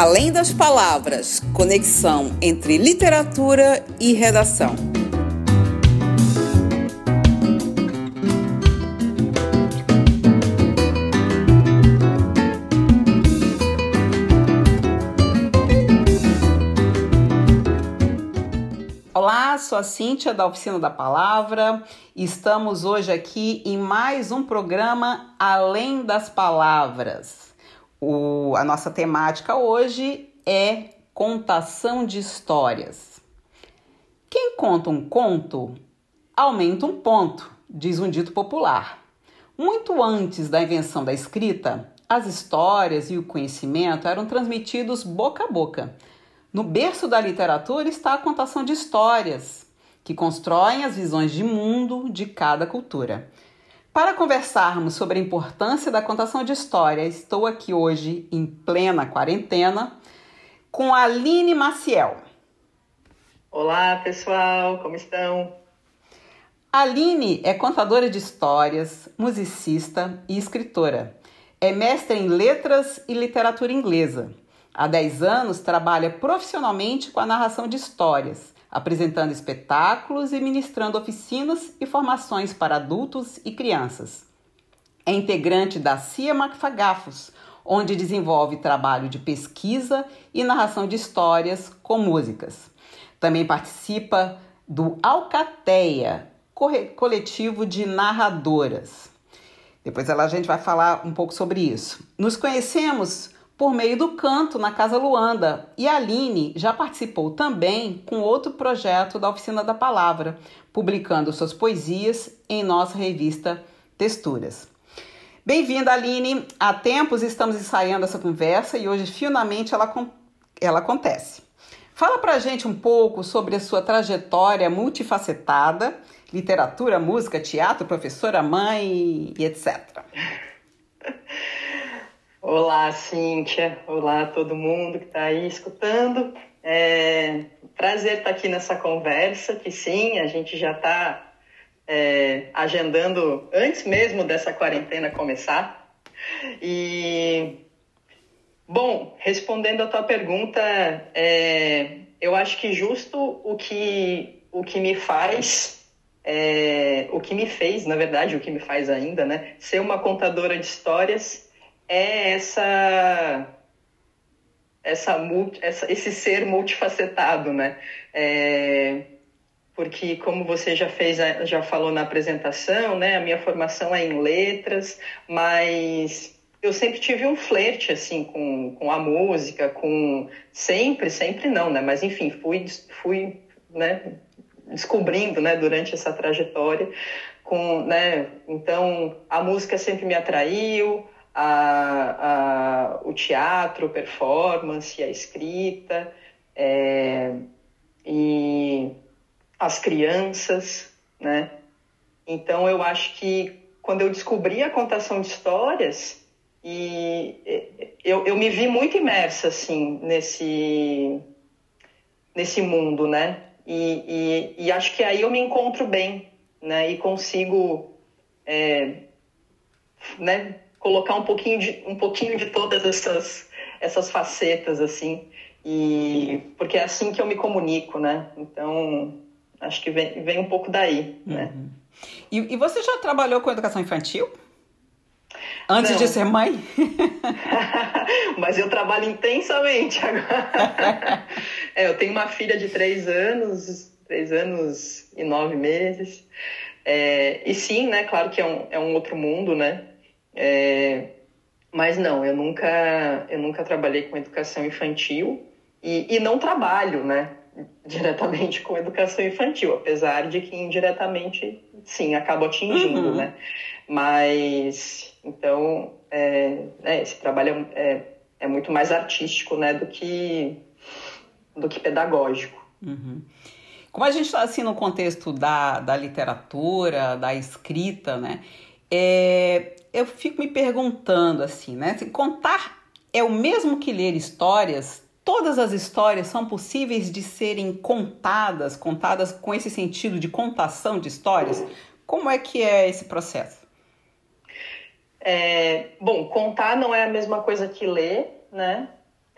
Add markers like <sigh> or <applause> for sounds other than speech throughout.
Além das palavras, conexão entre literatura e redação. Olá, sou a Cíntia da Oficina da Palavra. Estamos hoje aqui em mais um programa Além das Palavras. O, a nossa temática hoje é contação de histórias. Quem conta um conto aumenta um ponto, diz um dito popular. Muito antes da invenção da escrita, as histórias e o conhecimento eram transmitidos boca a boca. No berço da literatura está a contação de histórias, que constroem as visões de mundo de cada cultura. Para conversarmos sobre a importância da contação de história, estou aqui hoje, em plena quarentena, com a Aline Maciel. Olá, pessoal, como estão? Aline é contadora de histórias, musicista e escritora. É mestre em letras e literatura inglesa. Há 10 anos trabalha profissionalmente com a narração de histórias apresentando espetáculos e ministrando oficinas e formações para adultos e crianças. É integrante da CIA Macfagafos, onde desenvolve trabalho de pesquisa e narração de histórias com músicas. Também participa do Alcateia, coletivo de narradoras. Depois a gente vai falar um pouco sobre isso. Nos conhecemos por meio do canto na Casa Luanda. E a Aline já participou também com outro projeto da Oficina da Palavra, publicando suas poesias em nossa revista Texturas. Bem-vinda, Aline. Há tempos estamos ensaiando essa conversa e hoje finalmente ela, ela acontece. Fala pra gente um pouco sobre a sua trajetória multifacetada, literatura, música, teatro, professora, mãe e etc. Olá, Cíntia. Olá, todo mundo que está aí escutando. É prazer estar tá aqui nessa conversa, que sim, a gente já está é, agendando antes mesmo dessa quarentena começar. E, bom, respondendo a tua pergunta, é, eu acho que justo o que, o que me faz é, o que me fez, na verdade, o que me faz ainda, né? Ser uma contadora de histórias é essa, essa, essa esse ser multifacetado, né? É, porque como você já fez, já falou na apresentação, né? A minha formação é em letras, mas eu sempre tive um flerte assim com, com a música, com sempre, sempre não, né? Mas enfim, fui fui, né, descobrindo, né, durante essa trajetória com, né? Então, a música sempre me atraiu, a, a, o teatro, performance, a escrita, é, e as crianças, né? Então eu acho que quando eu descobri a contação de histórias, e eu, eu me vi muito imersa assim nesse nesse mundo, né? E, e, e acho que aí eu me encontro bem, né? E consigo é, né, colocar um pouquinho de, um pouquinho de todas essas, essas facetas, assim, e porque é assim que eu me comunico, né? Então, acho que vem, vem um pouco daí, né? uhum. né? E, e você já trabalhou com educação infantil? Antes Não. de ser mãe? <laughs> Mas eu trabalho intensamente agora. <laughs> é, eu tenho uma filha de três anos, três anos e nove meses. É, e sim, né? Claro que é um, é um outro mundo, né? É, mas não, eu nunca, eu nunca trabalhei com educação infantil e, e não trabalho, né, <laughs> diretamente com educação infantil, apesar de que indiretamente, sim, acabo atingindo, uhum. né? Mas, então, é, é, esse trabalho é, é, é, muito mais artístico, né, do que, do que pedagógico. Uhum. Como a gente está, assim, no contexto da, da literatura, da escrita, né, é, eu fico me perguntando assim, né? Se contar é o mesmo que ler histórias, todas as histórias são possíveis de serem contadas, contadas com esse sentido de contação de histórias? Como é que é esse processo? É, bom, contar não é a mesma coisa que ler, né?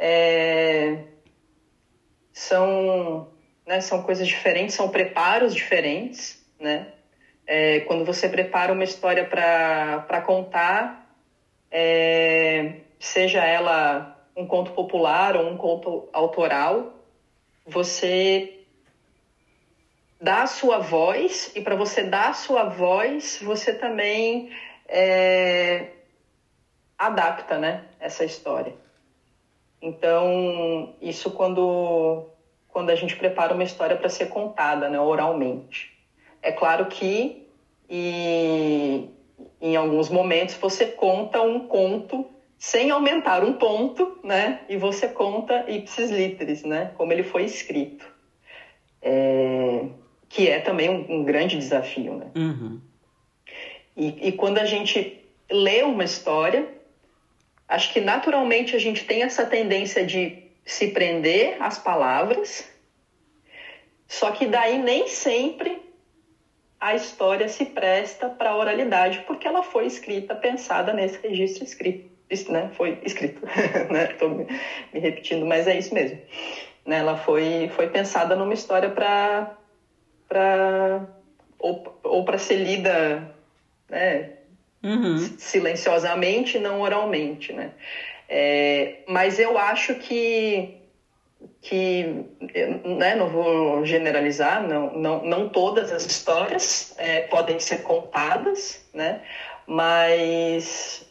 é, são, né, são coisas diferentes, são preparos diferentes, né? É, quando você prepara uma história para contar, é, seja ela um conto popular ou um conto autoral, você dá a sua voz e para você dar a sua voz, você também é, adapta, né, essa história. Então, isso quando quando a gente prepara uma história para ser contada, né, oralmente. É claro que e, em alguns momentos você conta um conto sem aumentar um ponto, né? E você conta ipsis literis, né? Como ele foi escrito. É, que é também um, um grande desafio, né? Uhum. E, e quando a gente lê uma história, acho que naturalmente a gente tem essa tendência de se prender às palavras, só que daí nem sempre a história se presta para a oralidade, porque ela foi escrita, pensada nesse registro escrito, né? Foi escrito, <laughs> né? Estou me repetindo, mas é isso mesmo. Né? Ela foi, foi pensada numa história para para ou, ou para ser lida, né? Uhum. Silenciosamente, não oralmente, né? É, mas eu acho que que né, não vou generalizar, não, não, não todas as histórias é, podem ser contadas, né, mas,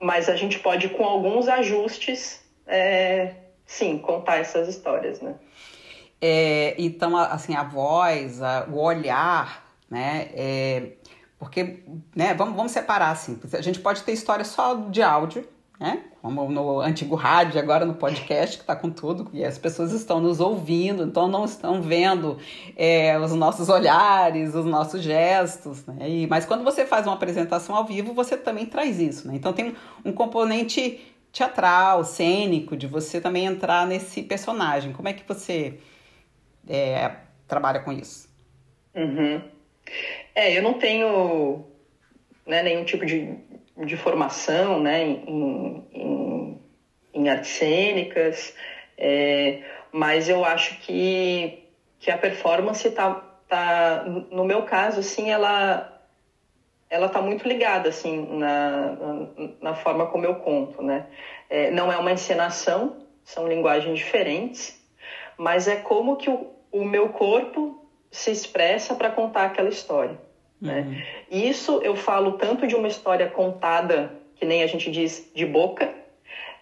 mas a gente pode, com alguns ajustes, é, sim, contar essas histórias. Né. É, então, assim, a voz, a, o olhar, né, é, porque, né, vamos, vamos separar, assim, a gente pode ter história só de áudio, né? Como no antigo rádio, agora no podcast, que está com tudo, e as pessoas estão nos ouvindo, então não estão vendo é, os nossos olhares, os nossos gestos, né? E, mas quando você faz uma apresentação ao vivo, você também traz isso, né? Então tem um componente teatral, cênico, de você também entrar nesse personagem. Como é que você é, trabalha com isso? Uhum. É, eu não tenho né, nenhum tipo de de formação né, em, em, em artes cênicas, é, mas eu acho que, que a performance está, tá, no meu caso, assim, ela ela está muito ligada assim na, na, na, forma como eu conto, né? É, não é uma encenação, são linguagens diferentes, mas é como que o, o meu corpo se expressa para contar aquela história. Né? Uhum. Isso eu falo tanto de uma história contada, que nem a gente diz, de boca,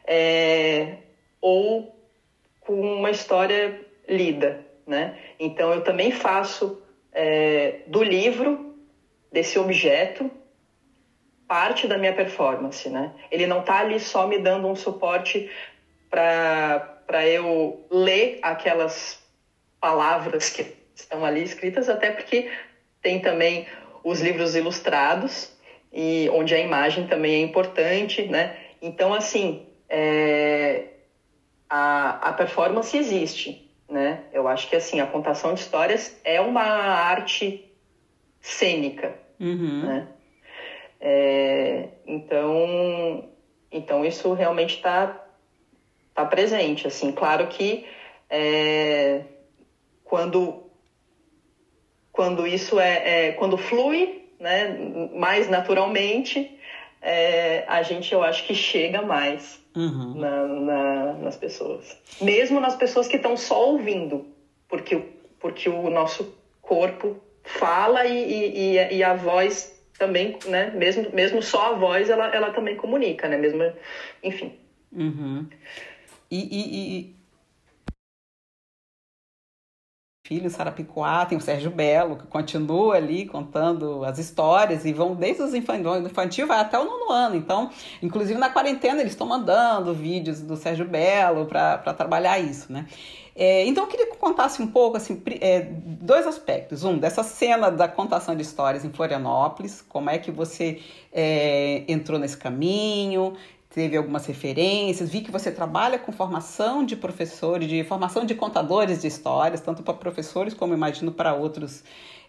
é, ou com uma história lida. Né? Então eu também faço é, do livro, desse objeto, parte da minha performance. Né? Ele não está ali só me dando um suporte para eu ler aquelas palavras que estão ali escritas, até porque tem também os livros ilustrados, e onde a imagem também é importante, né? Então, assim, é, a, a performance existe, né? Eu acho que, assim, a contação de histórias é uma arte cênica, uhum. né? É, então, então, isso realmente está tá presente, assim. Claro que é, quando quando isso é, é quando flui, né, mais naturalmente, é, a gente eu acho que chega mais uhum. na, na, nas pessoas, mesmo nas pessoas que estão só ouvindo, porque porque o nosso corpo fala e, e, e a voz também, né, mesmo mesmo só a voz ela, ela também comunica, né, mesmo, enfim. Uhum. E, e, filho Sarapicoá, tem o Sérgio Belo, que continua ali contando as histórias e vão desde os infantil, infantil vai até o nono ano. Então, inclusive na quarentena, eles estão mandando vídeos do Sérgio Belo para trabalhar isso, né? É, então, eu queria que contasse um pouco, assim, é, dois aspectos. Um, dessa cena da contação de histórias em Florianópolis, como é que você é, entrou nesse caminho, teve algumas referências, vi que você trabalha com formação de professores, de formação de contadores de histórias, tanto para professores como imagino para outros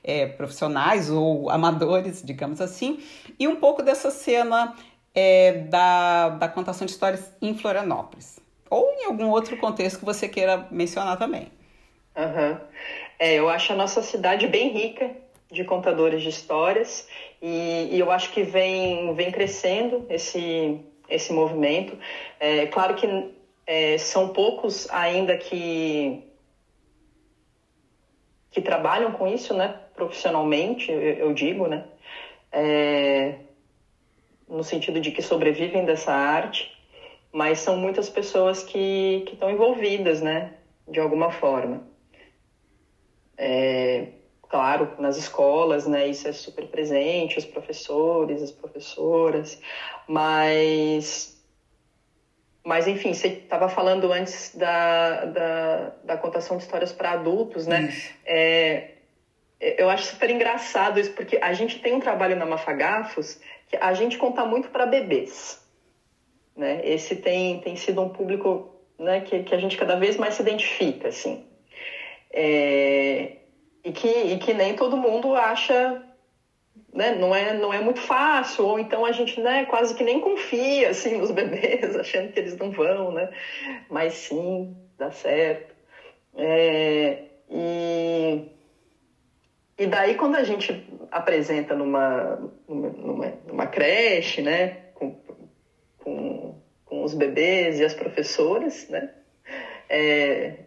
é, profissionais ou amadores, digamos assim, e um pouco dessa cena é, da, da contação de histórias em Florianópolis. ou em algum outro contexto que você queira mencionar também. Uhum. É, eu acho a nossa cidade bem rica de contadores de histórias e, e eu acho que vem, vem crescendo esse, esse movimento. É claro que é, são poucos ainda que, que trabalham com isso, né, profissionalmente, eu, eu digo, né, é, no sentido de que sobrevivem dessa arte, mas são muitas pessoas que, que estão envolvidas, né, de alguma forma. É, claro, nas escolas, né, isso é super presente, os professores, as professoras, mas mas, enfim, você estava falando antes da, da, da, contação de histórias para adultos, né? É, eu acho super engraçado isso, porque a gente tem um trabalho na Mafagafos que a gente conta muito para bebês. Né? Esse tem, tem sido um público né, que, que a gente cada vez mais se identifica, assim. É, e, que, e que nem todo mundo acha, né, não, é, não é muito fácil, ou então a gente né, quase que nem confia <laughs> assim, nos bebês, <laughs> achando que eles não vão, né? mas sim, dá certo. É, e, e daí quando a gente apresenta numa, numa, numa creche, né, com, com, com os bebês e as professoras, né, é,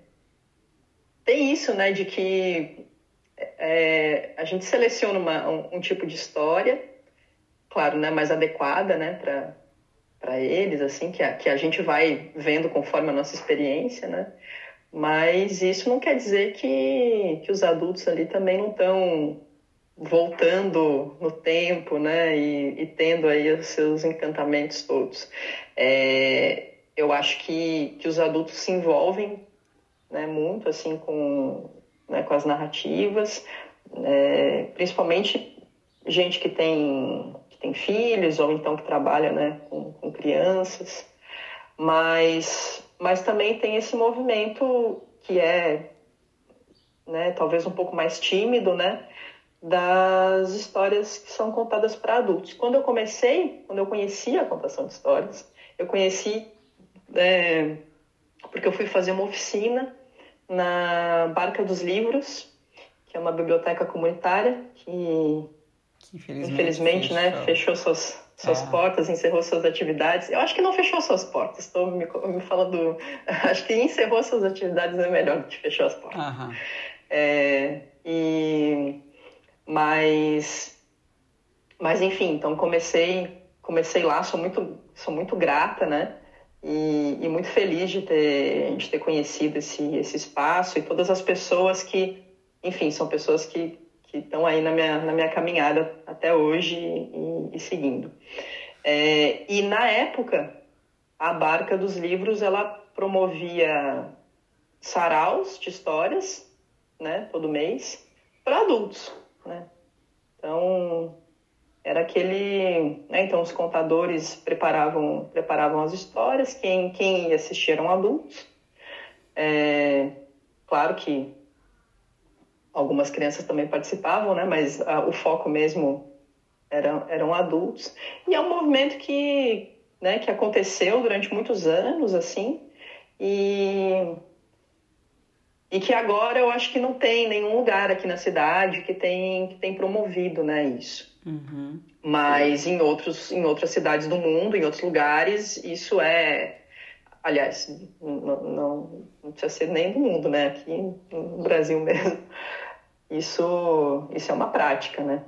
tem isso, né, de que é, a gente seleciona uma, um, um, tipo de história, claro, né, mais adequada, né, para eles, assim, que a, que a gente vai vendo conforme a nossa experiência, né? Mas isso não quer dizer que, que os adultos ali também não estão voltando no tempo, né? E, e, tendo aí os seus encantamentos todos. É, eu acho que, que os adultos se envolvem né, muito assim com, né, com as narrativas, é, principalmente gente que tem, que tem filhos ou então que trabalha né, com, com crianças, mas, mas também tem esse movimento que é né, talvez um pouco mais tímido, né, das histórias que são contadas para adultos. Quando eu comecei, quando eu conheci a contação de histórias, eu conheci é, porque eu fui fazer uma oficina na Barca dos Livros, que é uma biblioteca comunitária que, que infelizmente, infelizmente né, fechou. né, fechou suas, suas é. portas, encerrou suas atividades. Eu acho que não fechou suas portas, estou me, me, falando. <laughs> Acho que encerrou suas atividades é melhor do que fechou as portas. Uhum. É, e, mas, mas, enfim, então comecei, comecei lá, sou muito, sou muito grata, né? E, e, muito feliz de ter, de ter conhecido esse, esse espaço e todas as pessoas que, enfim, são pessoas que, estão aí na minha, na minha caminhada até hoje e, e seguindo. É, e na época, a Barca dos Livros, ela promovia saraus de histórias, né, todo mês, para adultos, né? Aquele, né, então os contadores preparavam preparavam as histórias, quem quem ia assistir eram adultos. É, claro que algumas crianças também participavam, né, mas a, o foco mesmo eram eram adultos. E é um movimento que né, que aconteceu durante muitos anos assim e e que agora eu acho que não tem nenhum lugar aqui na cidade que tem que tem promovido né isso Uhum. Mas em, outros, em outras cidades do mundo, em outros lugares, isso é. Aliás, não, não, não precisa ser nem do mundo, né? Aqui no Brasil <laughs> mesmo. Isso, isso é uma prática, né?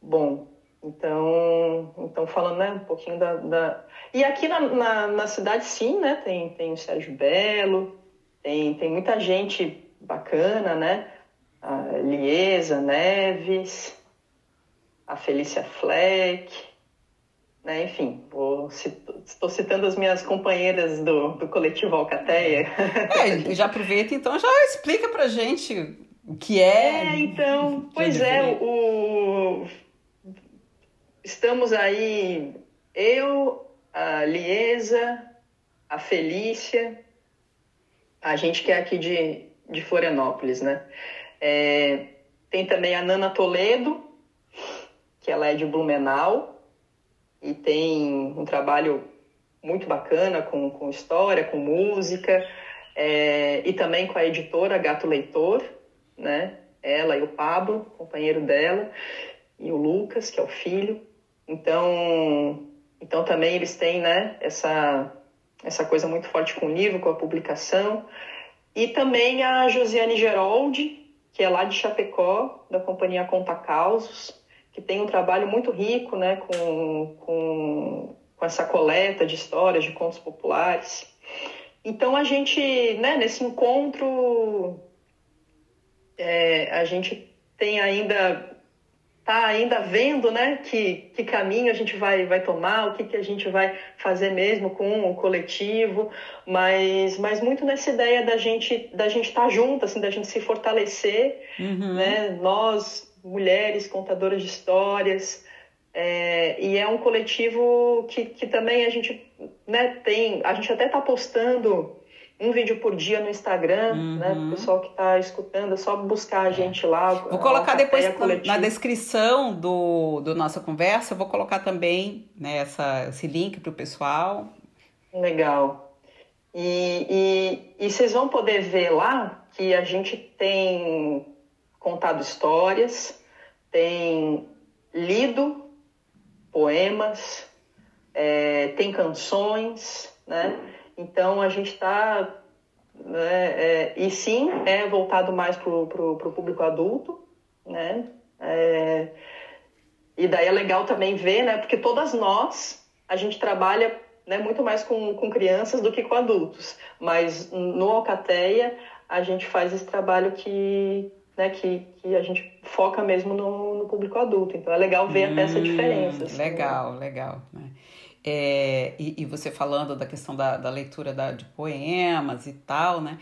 Bom, então, então falando né, um pouquinho da, da... E aqui na, na, na, cidade, sim, né? Tem, tem o Sérgio Belo, tem, tem muita gente bacana, né? A Liesa Neves, a Felícia Fleck, né? enfim, vou, estou citando as minhas companheiras do, do coletivo Alcateia. É, já aproveita então, já explica pra gente o que é. É, então, pois é, o, estamos aí, eu, a Liesa, a Felícia, a gente que é aqui de, de Florianópolis, né? É, tem também a Nana Toledo, que ela é de Blumenau e tem um trabalho muito bacana, com, com história, com música, é, e também com a editora Gato Leitor, né? Ela e o Pablo, companheiro dela, e o Lucas, que é o filho. Então, então também eles têm, né, essa, essa coisa muito forte com o livro, com a publicação. E também a Josiane Geroldi, que é lá de Chapecó, da companhia Conta Causos, que tem um trabalho muito rico, né, com, com, com essa coleta de histórias, de contos populares. Então a gente, né, nesse encontro, é, a gente tem ainda tá ainda vendo, né, que, que caminho a gente vai, vai tomar, o que, que a gente vai fazer mesmo com o coletivo, mas, mas muito nessa ideia da gente da gente estar tá junto, assim, da gente se fortalecer, uhum. né, nós mulheres contadoras de histórias, é, e é um coletivo que, que também a gente né, tem, a gente até está postando um vídeo por dia no Instagram, uhum. né? O pessoal que está escutando, é só buscar a gente lá. Vou colocar depois na descrição do, do nossa conversa, vou colocar também né, essa, esse link para o pessoal. Legal. E, e, e vocês vão poder ver lá que a gente tem contado histórias, tem lido poemas, é, tem canções, né? Então a gente está. Né, é, e sim, é voltado mais para o público adulto, né? É, e daí é legal também ver, né? Porque todas nós, a gente trabalha né, muito mais com, com crianças do que com adultos. Mas no Alcateia, a gente faz esse trabalho que, né, que, que a gente foca mesmo no, no público adulto. Então é legal ver hum, até essa diferença. Assim, legal, né? legal. É, e, e, você falando da questão da, da leitura da, de poemas e tal, né?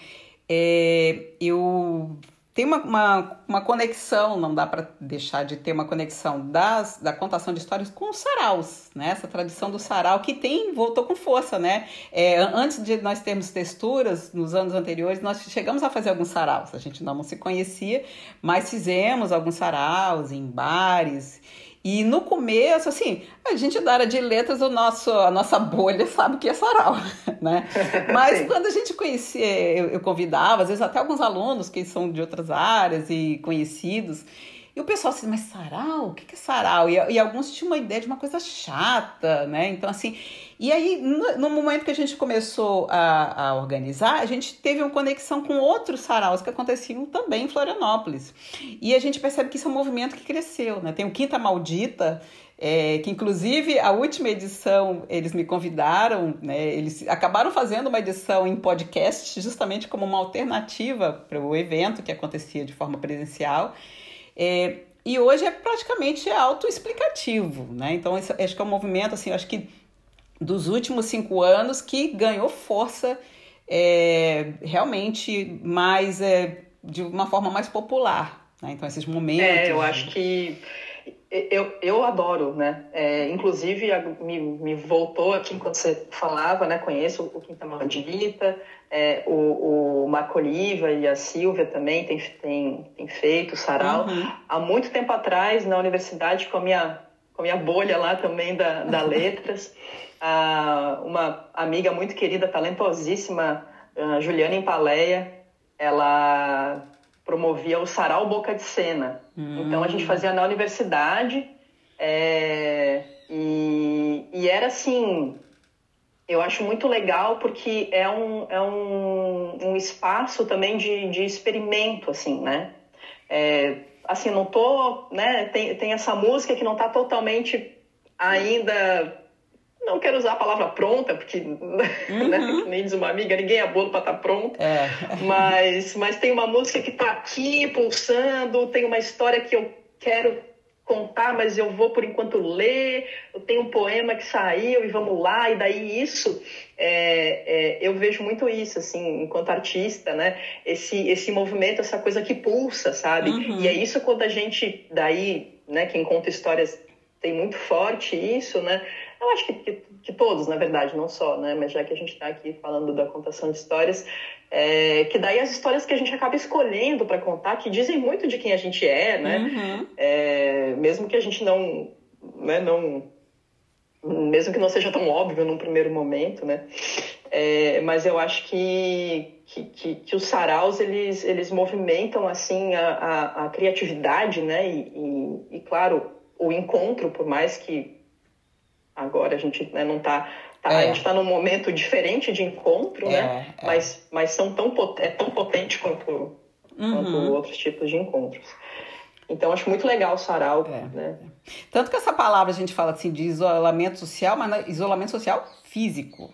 É, eu tenho uma, uma, uma, conexão, não dá para deixar de ter uma conexão das, da contação de histórias com os saraus, né? Essa tradição do sarau que tem, voltou com força, né? É, antes de nós termos texturas, nos anos anteriores, nós chegamos a fazer alguns saraus. A gente não se conhecia, mas fizemos alguns saraus em bares. E no começo, assim, a gente da área de letras, o nosso, a nossa bolha <laughs> sabe que é sarau, <laughs> né? <laughs> Mas quando a gente conhecia, eu, eu, convidava, às vezes até alguns alunos que são de outras áreas e conhecidos, e o pessoal assim, mas sarau? O que é sarau? E, e alguns tinham uma ideia de uma coisa chata, né? Então, assim, e aí, no, momento que a gente começou a, a, organizar, a gente teve uma conexão com outros saraus que aconteciam também em Florianópolis. E a gente percebe que isso é um movimento que cresceu, né? Tem o Quinta Maldita, é, que inclusive a última edição eles me convidaram, né, eles acabaram fazendo uma edição em podcast justamente como uma alternativa para o evento que acontecia de forma presencial. É, e hoje é praticamente autoexplicativo, né? Então, isso, acho que é um movimento, assim, acho que dos últimos cinco anos que ganhou força é, realmente mais, é, de uma forma mais popular. Né? Então, esses momentos... É, eu acho que eu, eu adoro, né? É, inclusive, me, me voltou aqui enquanto você falava, né? Conheço o Quinta Maldita, é, o, o Marco Oliva e a Silvia também tem, tem, tem feito sarau. Uhum. Há muito tempo atrás, na universidade, com a minha, com a minha bolha lá também da, da <laughs> Letras, a, uma amiga muito querida, talentosíssima, Juliana Empaleia, ela promovia o Sarau Boca de Cena. Hum. Então a gente fazia na universidade é, e, e, era assim. Eu acho muito legal porque é um, é um, um espaço também de, de experimento, assim, né? É, assim, não tô, né? Tem, tem essa música que não está totalmente ainda não quero usar a palavra pronta, porque, <laughs> né, uhum. né, nem diz uma amiga, ninguém é bolo para estar tá pronto. É. Mas, mas tem uma música que está aqui pulsando, tem uma história que eu quero contar, mas eu vou por enquanto ler. Eu tenho um poema que saiu e vamos lá. E daí isso, é, é, eu vejo muito isso, assim, enquanto artista, né? Esse, esse movimento, essa coisa que pulsa, sabe? Uhum. E é isso quando a gente, daí, né, quem conta histórias tem muito forte isso, né? Eu acho que, que, que, todos, na verdade, não só, né? Mas já que a gente está aqui falando da contação de histórias, é, que daí as histórias que a gente acaba escolhendo para contar, que dizem muito de quem a gente é, né? Uhum. É, mesmo que a gente não, né, não mesmo que não seja tão óbvio num primeiro momento, né? É, mas eu acho que, que, que, que, os saraus, eles, eles movimentam, assim, a, a, a criatividade, né? E, e, e, claro, o encontro, por mais que agora a gente né, não está tá, é. a gente está num momento diferente de encontro, é, né? É. Mas, mas são tão, é tão potente quanto, uhum. quanto outros tipos de encontros. Então, acho muito legal o sarau. É. Né? Tanto que essa palavra a gente fala assim de isolamento social, mas isolamento social físico.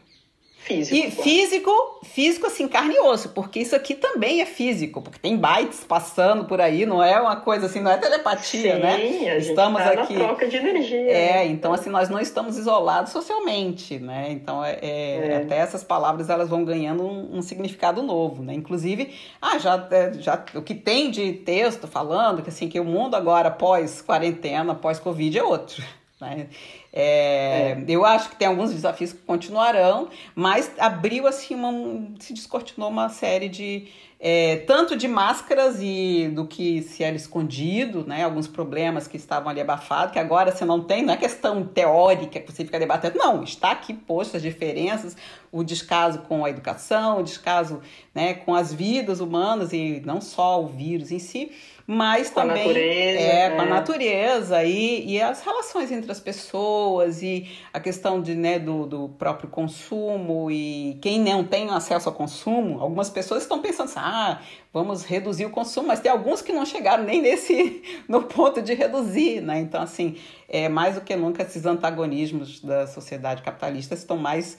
Físico. E físico, físico assim, carne e osso, porque isso aqui também é físico, porque tem bytes passando por aí, não é uma coisa assim, não é telepatia, Sim, né? A gente estamos tá aqui. Na troca de energia. É, né? então assim, nós não estamos isolados socialmente, né? Então é, é, é. até essas palavras elas vão ganhando um, um, significado novo, né? Inclusive, ah, já, é, já o que tem de texto falando que assim que o mundo agora pós quarentena, pós covid é outro. Né? É, é. Eu acho que tem alguns desafios que continuarão, mas abriu assim uma, se descortinou uma série de é, tanto de máscaras e do que se era escondido, né? Alguns problemas que estavam ali abafados, que agora você não tem, não é questão teórica que você fica debatendo, não, está aqui posto as diferenças, o descaso com a educação, o descaso né, com as vidas humanas e não só o vírus em si mas com também a natureza, é, com a né? natureza e, e as relações entre as pessoas e a questão de, né, do, do próprio consumo e quem não tem acesso ao consumo, algumas pessoas estão pensando assim, ah, vamos reduzir o consumo, mas tem alguns que não chegaram nem nesse <laughs> no ponto de reduzir, né? Então assim, é mais do que nunca esses antagonismos da sociedade capitalista estão mais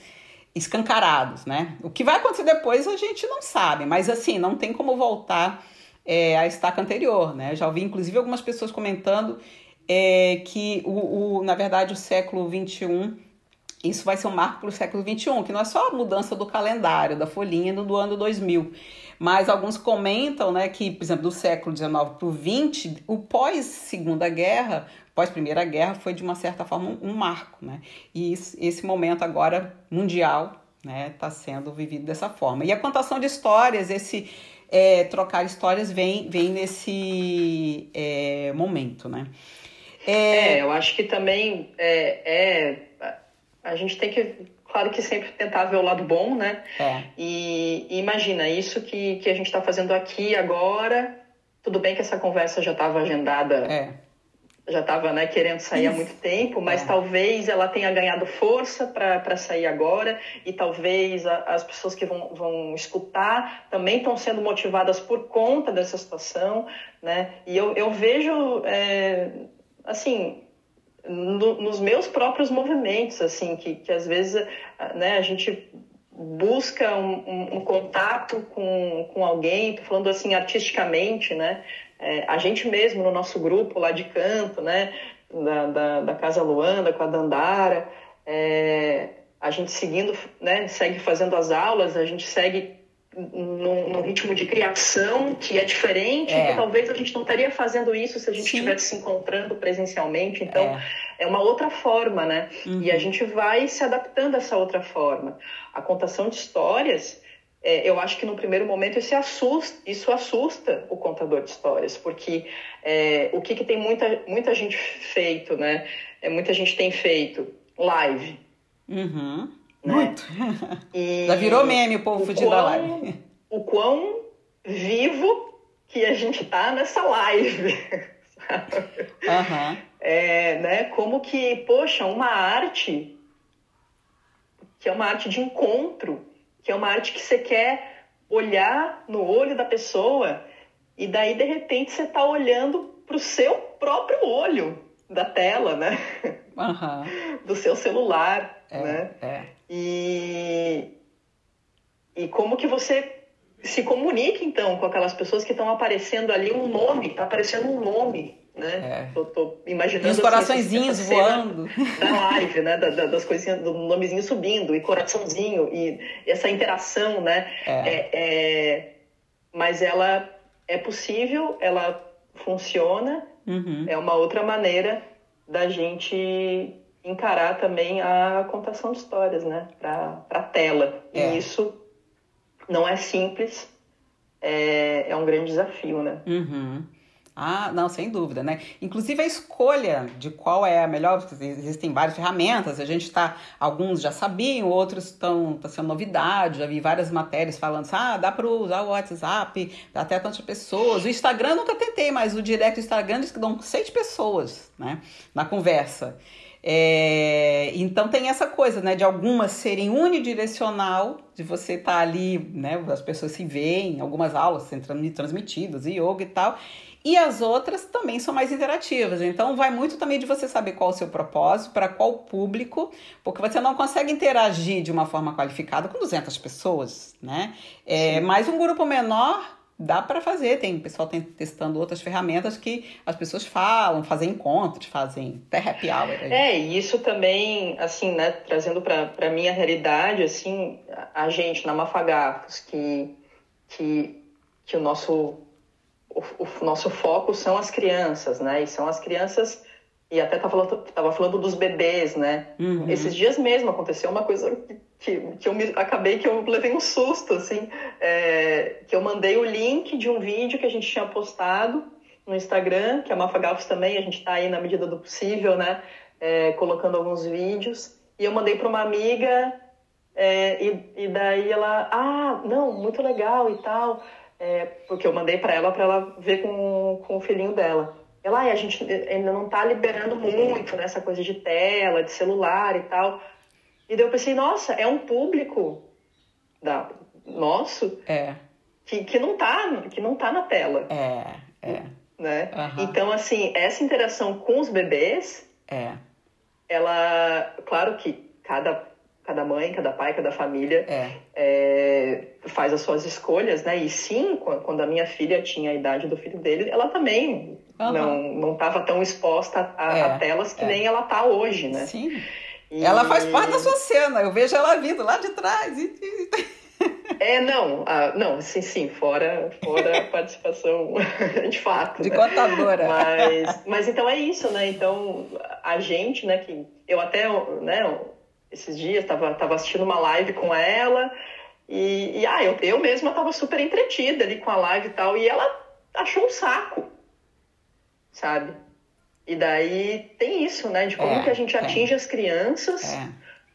escancarados, né? O que vai acontecer depois a gente não sabe, mas assim, não tem como voltar é, a estaca anterior, né? Já ouvi, inclusive, algumas pessoas comentando é, que, o, o, na verdade, o século XXI, isso vai ser um marco para o século XXI, que não é só a mudança do calendário, da folhinha do ano 2000, mas alguns comentam né, que, por exemplo, do século XIX para o XX, o pós-segunda guerra, pós-primeira guerra, foi de uma certa forma um, marco, né? E isso, esse momento agora mundial está né, tá sendo vivido dessa forma. E a contação de histórias, esse é, trocar histórias vem, vem nesse é, momento, né? É... é... eu acho que também é, é, a gente tem que, claro que sempre tentar ver o lado bom, né? É. E, e imagina, isso que, que a gente está fazendo aqui agora, tudo bem que essa conversa já estava agendada é já estava né, querendo sair Isso. há muito tempo, mas é. talvez ela tenha ganhado força para sair agora e talvez a, as pessoas que vão, vão escutar também estão sendo motivadas por conta dessa situação, né? E eu, eu vejo, é, assim, no, nos meus próprios movimentos, assim, que, que às vezes né, a gente busca um, um, um contato com, com alguém, tô falando assim artisticamente, né? É, a gente mesmo, no nosso grupo lá de canto, né, da, da, da Casa Luanda, com a Dandara, é, a gente seguindo, né, segue fazendo as aulas, a gente segue num, num ritmo de criação que é diferente, é. que talvez a gente não estaria fazendo isso se a gente estivesse se encontrando presencialmente. Então, é, é uma outra forma, né? Uhum. E a gente vai se adaptando a essa outra forma. A contação de histórias é, eu acho que no primeiro momento isso assusta, isso assusta o contador de histórias, porque é, o que, que tem muita, muita gente feito, né? É, muita gente tem feito live. Uhum. Né? Muito. E <laughs> Já virou meme o povo fugindo da live. O quão vivo que a gente tá nessa live. <laughs> Uhum. É, né? Como que, poxa, uma arte que é uma arte de encontro que é uma arte que você quer olhar no olho da pessoa e daí de repente você está olhando para o seu próprio olho da tela, né? Uhum. <laughs> Do seu celular, é, né? É. E, e como que você se comunica então com aquelas pessoas que estão aparecendo ali um nome, está aparecendo um nome né? É. Tô, tô imaginando. E os assim, coraçõezinhos voando. Da live, né? Da, da, das coisinhas, do nomezinho subindo, e coraçãozinho, e essa interação, né? É. É, é mas ela é possível, ela funciona, uhum. é uma outra maneira da gente encarar também a contação de histórias, né? Para a tela. E é. isso não é simples, é, é um grande desafio, né? Uhum. Ah, não, sem dúvida, né? Inclusive a escolha de qual é a melhor, existem várias ferramentas, a gente está, alguns já sabiam, outros estão tá sendo novidade, já vi várias matérias falando assim, ah, dá para usar o WhatsApp, dá até tantas pessoas. O Instagram nunca tentei, mas o direct do Instagram diz que dão seis pessoas, né, na conversa. É, então tem essa coisa, né, de algumas serem unidirecional, de você estar tá ali, né, as pessoas se veem, algumas aulas sendo transmitidas, yoga e tal, e as outras também são mais interativas. Então vai muito também de você saber qual o seu propósito, para qual público, porque você não consegue interagir de uma forma qualificada com 200 pessoas, né? É, mas um grupo menor dá para fazer. Tem pessoal tem, testando outras ferramentas que as pessoas falam, fazem encontros, fazem até happy hour. Aí. É, e isso também, assim, né, trazendo para minha realidade, assim, a gente na Mafagafos, que, que, que o nosso o, o, nosso foco são as crianças, né? E são as crianças e até tava falando, tava falando dos bebês, né? Uhum. Esses dias mesmo aconteceu uma coisa que, que eu me, acabei que eu levei um susto, assim, é, que eu mandei o link de um vídeo que a gente tinha postado no Instagram, que é Mafagafos também, a gente está aí na medida do possível, né, é, colocando alguns vídeos, e eu mandei para uma amiga, é, e, e daí ela, ah, não, muito legal e tal, é, porque eu mandei para ela para ela ver com, com o filhinho dela. Ela, a gente ainda não está liberando muito nessa né, coisa de tela, de celular e tal. E daí eu pensei, nossa, é um público da, nosso é. que, que, não tá, que não tá na tela. É, é. Né? Uhum. Então, assim, essa interação com os bebês, é. ela, claro que cada, cada mãe, cada pai, cada família é. É, faz as suas escolhas, né? E sim, quando a minha filha tinha a idade do filho dele, ela também uhum. não não estava tão exposta a, a é, telas que é. nem ela tá hoje, né? Sim. E... Ela faz parte da sua cena, eu vejo ela vindo lá de trás. É, não, ah, não, sim, sim, fora, fora a participação <laughs> de fato. De né? contadora. Mas, mas então é isso, né? Então, a gente, né, que eu até, né, esses dias estava tava assistindo uma live com ela e, e ah, eu, eu mesma estava super entretida ali com a live e tal, e ela achou um saco, sabe? E daí tem isso, né? De como é, que a gente atinge as crianças é.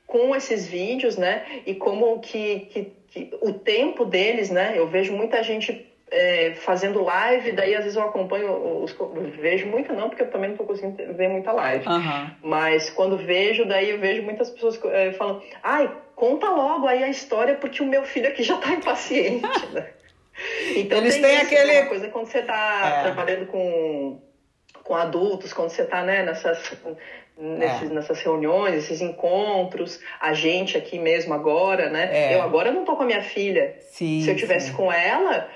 com esses vídeos, né? E como que, que, que, o tempo deles, né? Eu vejo muita gente é, fazendo live, daí às vezes eu acompanho, os, vejo muito não, porque eu também não estou conseguindo ver muita live. Uhum. Mas quando vejo, daí eu vejo muitas pessoas é, falando, ai, conta logo aí a história, porque o meu filho aqui já está impaciente? <laughs> Então Eles têm isso, aquele... uma coisa quando você está é. trabalhando com com adultos, quando você está né, nessas, nesses, é. nessas reuniões, esses encontros, a gente aqui mesmo agora, né? É. Eu agora não tô com a minha filha. Sim, Se eu tivesse sim. com ela,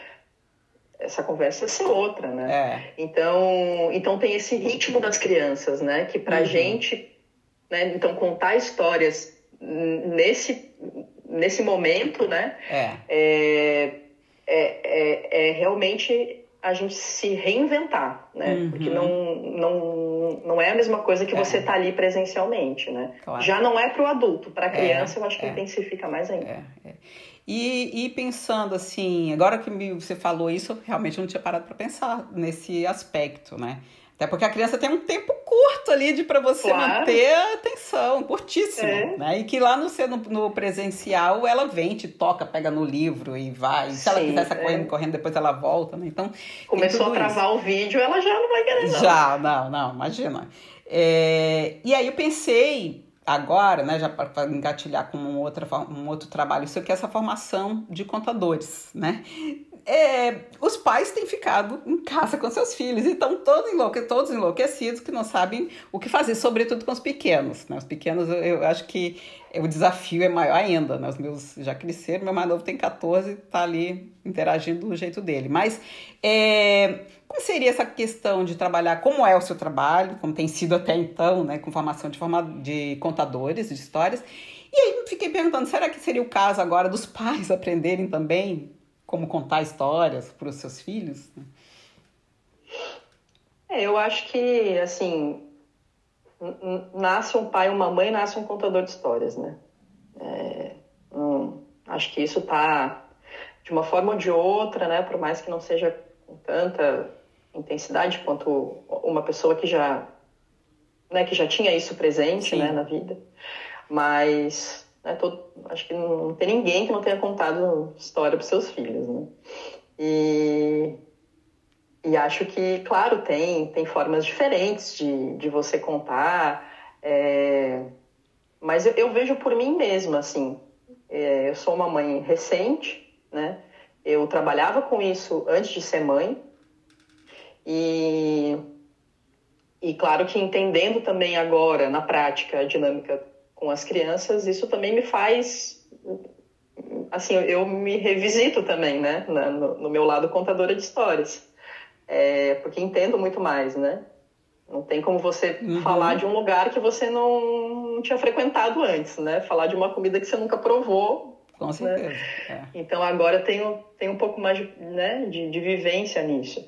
essa conversa ia ser outra, né? É. Então, então tem esse ritmo das crianças, né? Que pra uhum. gente, né? Então contar histórias nesse nesse momento, né? É. É, é, é, é realmente a gente se reinventar, né? Uhum. Porque não, não, não é a mesma coisa que é. você tá ali presencialmente, né? Claro. Já não é para o adulto, para a é, criança eu acho que intensifica mais ainda. É. E, e, pensando assim, agora que você falou isso, eu realmente não tinha parado para pensar nesse aspecto, né? Até porque a criança tem um tempo curto ali de para você claro. manter a atenção, curtíssimo, é. né? E que lá no, no, no, presencial ela vem, te toca, pega no livro e vai. Sim, se ela quiser sair é. correndo, correndo, depois ela volta, né? Então. Começou a travar isso. o vídeo, ela já não vai querer. Já, não, não, imagina. É, e aí eu pensei agora, né, já para engatilhar com um outro, um outro trabalho, isso aqui é essa formação de contadores, né? é, os pais têm ficado em casa com seus filhos e estão todos, enlouque, todos enlouquecidos que não sabem o que fazer, sobretudo com os pequenos. Né? Os pequenos, eu, eu acho que o desafio é maior ainda. Né? Os meus já cresceram, meu mais novo tem 14 e está ali interagindo do jeito dele. Mas é, como seria essa questão de trabalhar? Como é o seu trabalho, como tem sido até então, né, com formação de, forma, de contadores de histórias? E aí fiquei perguntando, será que seria o caso agora dos pais <laughs> aprenderem também como contar histórias para os seus filhos? É, eu acho que, assim, nasce um pai, uma mãe, nasce um contador de histórias, né? É, hum, acho que isso tá de uma forma ou de outra, né? Por mais que não seja com tanta intensidade quanto uma pessoa que já, né, que já tinha isso presente né, na vida. Mas né, todo, acho que não tem ninguém que não tenha contado história para seus filhos. Né? E, e acho que, claro, tem, tem formas diferentes de, de você contar. É, mas eu, eu, vejo por mim mesma, assim. É, eu sou uma mãe recente, né? Eu trabalhava com isso antes de ser mãe. E, e claro que entendendo também agora, na prática, a dinâmica com as crianças, isso também me faz. Assim, eu me revisito também, né? No, no meu lado contadora de histórias. É, porque entendo muito mais, né? Não tem como você uhum. falar de um lugar que você não, tinha frequentado antes, né? Falar de uma comida que você nunca provou. Com né? certeza. Né? É. Então agora tem, tem um pouco mais de, né, de, de vivência nisso.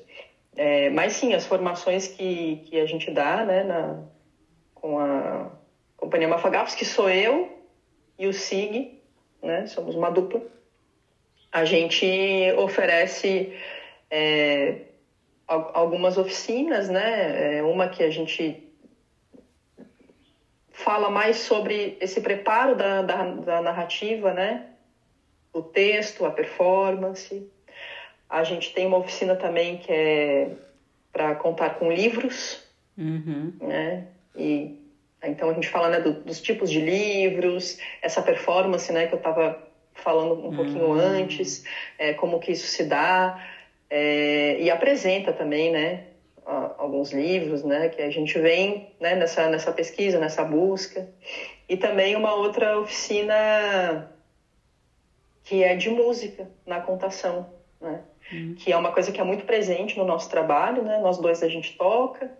É, mas sim, as formações que, que a gente dá né, na, com a Companhia Mafagafos, que sou eu e o SIG, né, somos uma dupla, a gente oferece é, algumas oficinas, né? É, uma que a gente fala mais sobre esse preparo da, da, da narrativa, né? O texto, a performance. A gente tem uma oficina também que é para contar com livros, uhum. né? E então a gente fala né, do, dos tipos de livros, essa performance, né, que eu estava falando um uhum. pouquinho antes, é, como que isso se dá é, e apresenta também, né, alguns livros, né, que a gente vem né, nessa nessa pesquisa, nessa busca e também uma outra oficina que é de música na contação, né? Uhum. que é uma coisa que é muito presente no nosso trabalho, né? Nós dois a gente toca,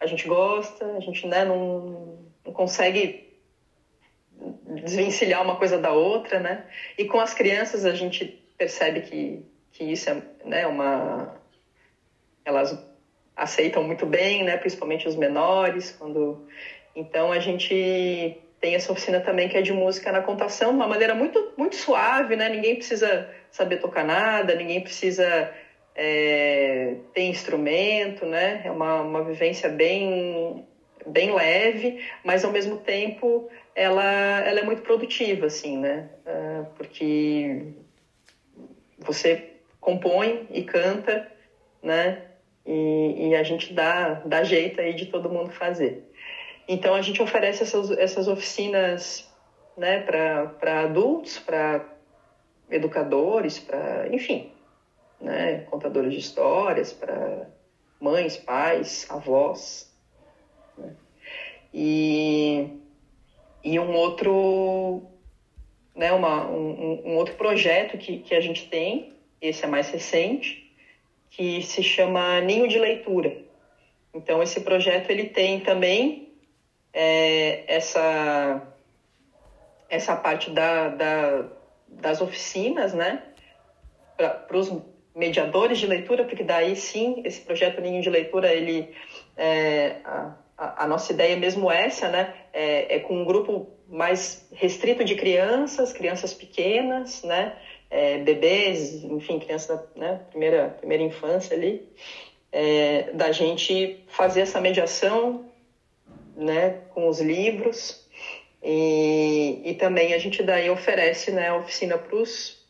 a gente gosta, a gente né, não, não consegue desvencilhar uma coisa da outra, né? E com as crianças a gente percebe que, que isso é né, uma... Elas aceitam muito bem, né? Principalmente os menores, quando... Então a gente tem essa oficina também que é de música na contação, de uma maneira muito, muito suave, né? Ninguém precisa saber tocar nada, ninguém precisa é, ter instrumento, né? É uma, uma vivência bem, bem leve, mas ao mesmo tempo ela, ela é muito produtiva, assim, né? É, porque você compõe e canta, né? E, e, a gente dá, dá jeito aí de todo mundo fazer. Então a gente oferece essas, essas oficinas né, para adultos, para educadores, para, enfim, né, contadores de histórias, para mães, pais, avós. Né? E, e um outro, né, uma, um, um outro projeto que, que a gente tem, esse é mais recente, que se chama Ninho de Leitura. Então, esse projeto ele tem também é, essa, essa parte da, da, das oficinas, né? Para os mediadores de leitura, porque daí sim, esse projeto Ninho de Leitura, ele, é, a, a, nossa ideia é mesmo essa, né? É, é, com um grupo mais restrito de crianças, crianças pequenas, né? É, bebês, enfim, crianças da né? primeira, primeira infância ali, é, da gente fazer essa mediação né, com os livros. E, e também a gente daí oferece né, a oficina para os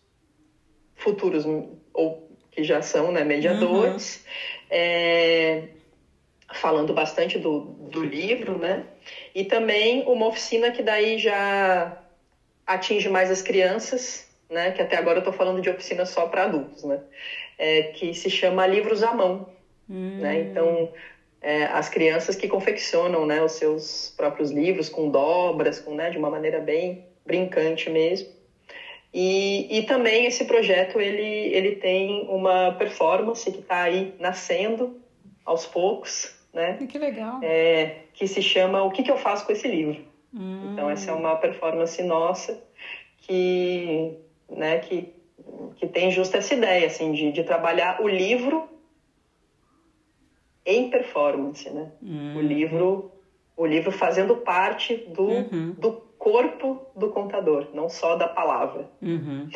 futuros, ou que já são né, mediadores, uhum. é, falando bastante do, do livro, né? E também uma oficina que daí já atinge mais as crianças, né? Que até agora eu estou falando de oficina só para adultos, né? É, que se chama Livros à Mão. Hum. Né? Então, é, as crianças que confeccionam né, os seus próprios livros com dobras, com, né, de uma maneira bem brincante mesmo. E, e também esse projeto ele, ele tem uma performance que está aí nascendo aos poucos, né? Que legal. É, que se chama O que, que eu faço com esse livro? Hum. Então essa é uma performance nossa que, né, que, que tem justa essa ideia assim de, de trabalhar o livro em performance, né? Uhum. O livro, o livro fazendo parte do, uhum. do corpo do contador, não só da palavra. Uhum.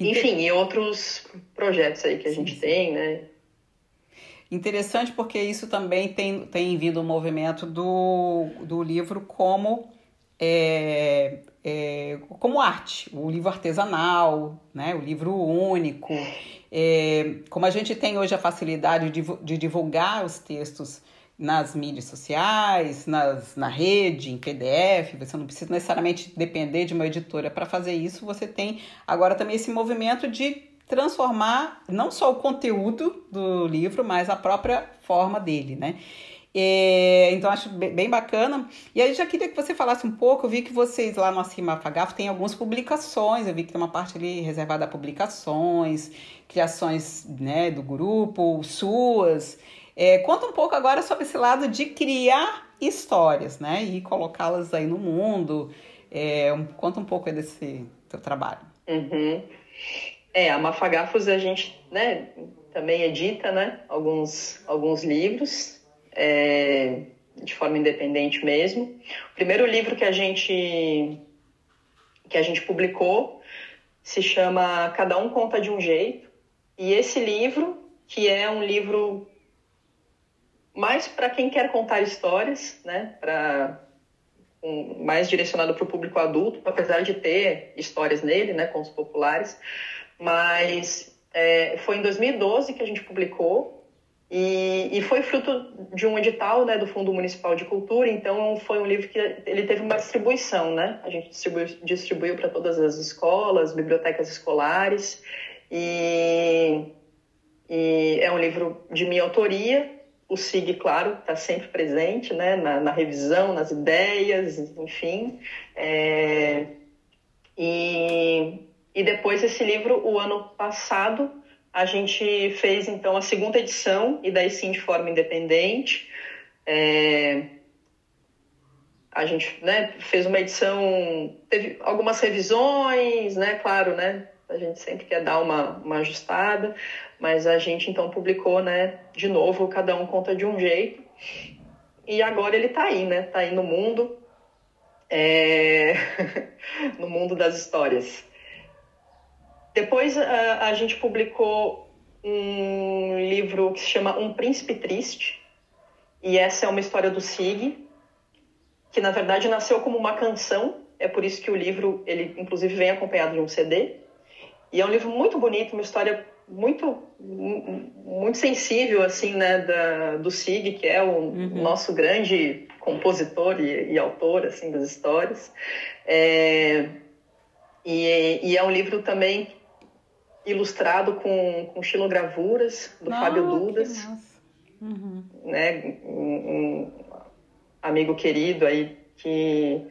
Enfim, e outros projetos aí que a gente sim, tem, né? Interessante porque isso também tem, tem vindo o um movimento do, do livro como é, é, como arte, o livro artesanal, né, o livro único. É, como a gente tem hoje a facilidade de, de divulgar os textos nas mídias sociais, nas, na rede, em PDF, você não precisa necessariamente depender de uma editora para fazer isso, você tem agora também esse movimento de transformar não só o conteúdo do livro, mas a própria forma dele, né? É, então acho bem bacana. E aí já queria que você falasse um pouco. Eu vi que vocês lá no Acima Fagaf tem algumas publicações. Eu vi que tem uma parte ali reservada a publicações, criações né, do grupo, suas. É, conta um pouco agora sobre esse lado de criar histórias, né? E colocá-las aí no mundo. É, conta um pouco desse teu trabalho. Uhum. É, a Mafagafos a gente né, também edita né, alguns, alguns livros é, de forma independente mesmo. O primeiro livro que a gente que a gente publicou se chama Cada um conta de um jeito. E esse livro, que é um livro mais para quem quer contar histórias, né? Para um, mais direcionado para o público adulto, apesar de ter histórias nele, né? Com os populares, mas é, foi em 2012 que a gente publicou e, e, foi fruto de um edital né, do Fundo Municipal de Cultura, então foi um livro que ele teve uma distribuição, né? A gente distribuiu, distribuiu para todas as escolas, bibliotecas escolares, e, e é um livro de minha autoria, o SIG, claro, está sempre presente né, na, na, revisão, nas ideias, enfim. É, e, e depois esse livro, o ano passado, a gente fez então a segunda edição, e daí sim de forma independente. É, a gente né, fez uma edição, teve algumas revisões, né, claro, né, a gente sempre quer dar uma, uma ajustada, mas a gente então publicou, né, de novo, cada um conta de um jeito. E agora ele está aí, né? Está aí no mundo, é... <laughs> no mundo das histórias. Depois a, a gente publicou um livro que se chama Um Príncipe Triste, e essa é uma história do Sig, que na verdade nasceu como uma canção, é por isso que o livro, ele inclusive vem acompanhado de um CD, e é um livro muito bonito, uma história muito muito sensível assim né da, do Sig que é o uhum. nosso grande compositor e, e, autor assim das histórias. É, e, e, é um livro também ilustrado com, com estilogravuras do oh, Fábio Dudas uhum. né? Um, um, amigo querido aí que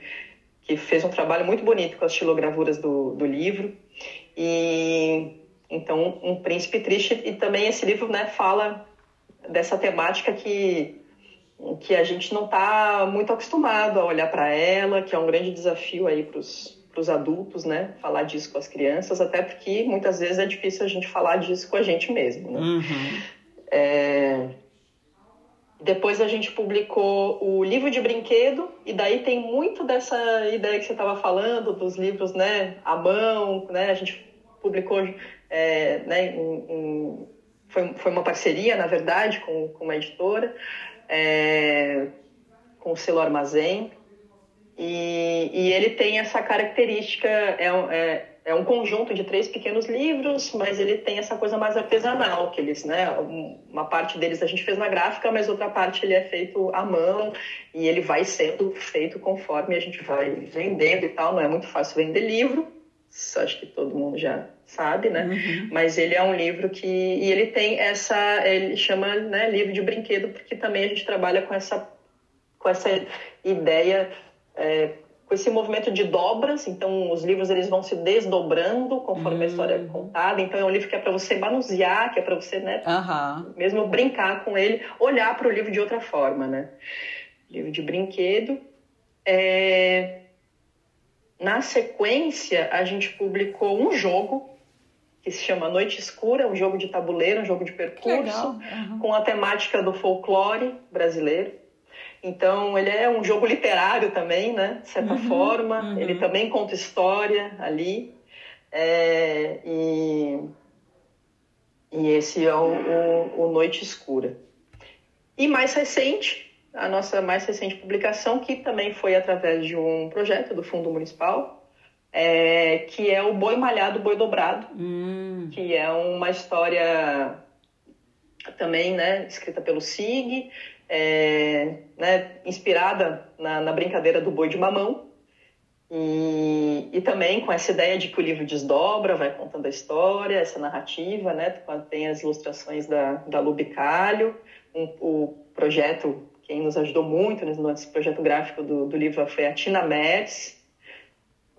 que fez um trabalho muito bonito com as estilogravuras do, do livro. E então, Um Príncipe Triste, e também esse livro né, fala dessa temática que, que a gente não está muito acostumado a olhar para ela, que é um grande desafio aí para os adultos, né? Falar disso com as crianças, até porque muitas vezes é difícil a gente falar disso com a gente mesmo, né? Uhum. É... Depois a gente publicou o livro de brinquedo, e daí tem muito dessa ideia que você estava falando, dos livros né, à mão, né? A gente publicou é, né, em, em, foi, foi uma parceria, na verdade, com, com uma editora, é, com o selo Armazém, e, e, ele tem essa característica, é, é, é, um conjunto de três pequenos livros, mas ele tem essa coisa mais artesanal, que eles, né, uma parte deles a gente fez na gráfica, mas outra parte ele é feito à mão, e ele vai sendo feito conforme a gente vai vendendo e tal, não é muito fácil vender livro, acho que todo mundo já sabe, né? Uhum. Mas ele é um livro que e ele tem essa, ele chama, né, livro de brinquedo porque também a gente trabalha com essa com essa ideia é, com esse movimento de dobras, então os livros eles vão se desdobrando conforme a história é contada. Então é um livro que é para você manusear, que é para você, né, uhum. mesmo brincar com ele, olhar para o livro de outra forma, né? Livro de brinquedo. É... Na sequência, a gente publicou um jogo que se chama Noite Escura, um jogo de tabuleiro, um jogo de percurso, uhum. com a temática do folclore brasileiro. Então, ele é um jogo literário também, né? De certa uhum, forma. Uhum. Ele também conta história ali. É, e, e esse é o, o, o Noite Escura. E mais recente, a nossa mais recente publicação, que também foi através de um projeto do Fundo Municipal, é, que é o Boi Malhado, Boi Dobrado, hum. que é uma história também né, escrita pelo SIG, é, né, inspirada na, na, brincadeira do boi de mamão, e, e, também com essa ideia de que o livro desdobra, vai contando a história, essa narrativa, né, tem as ilustrações da, da Lubicalho, um, o projeto, quem nos ajudou muito nesse projeto gráfico do, do livro foi a Tina Metz,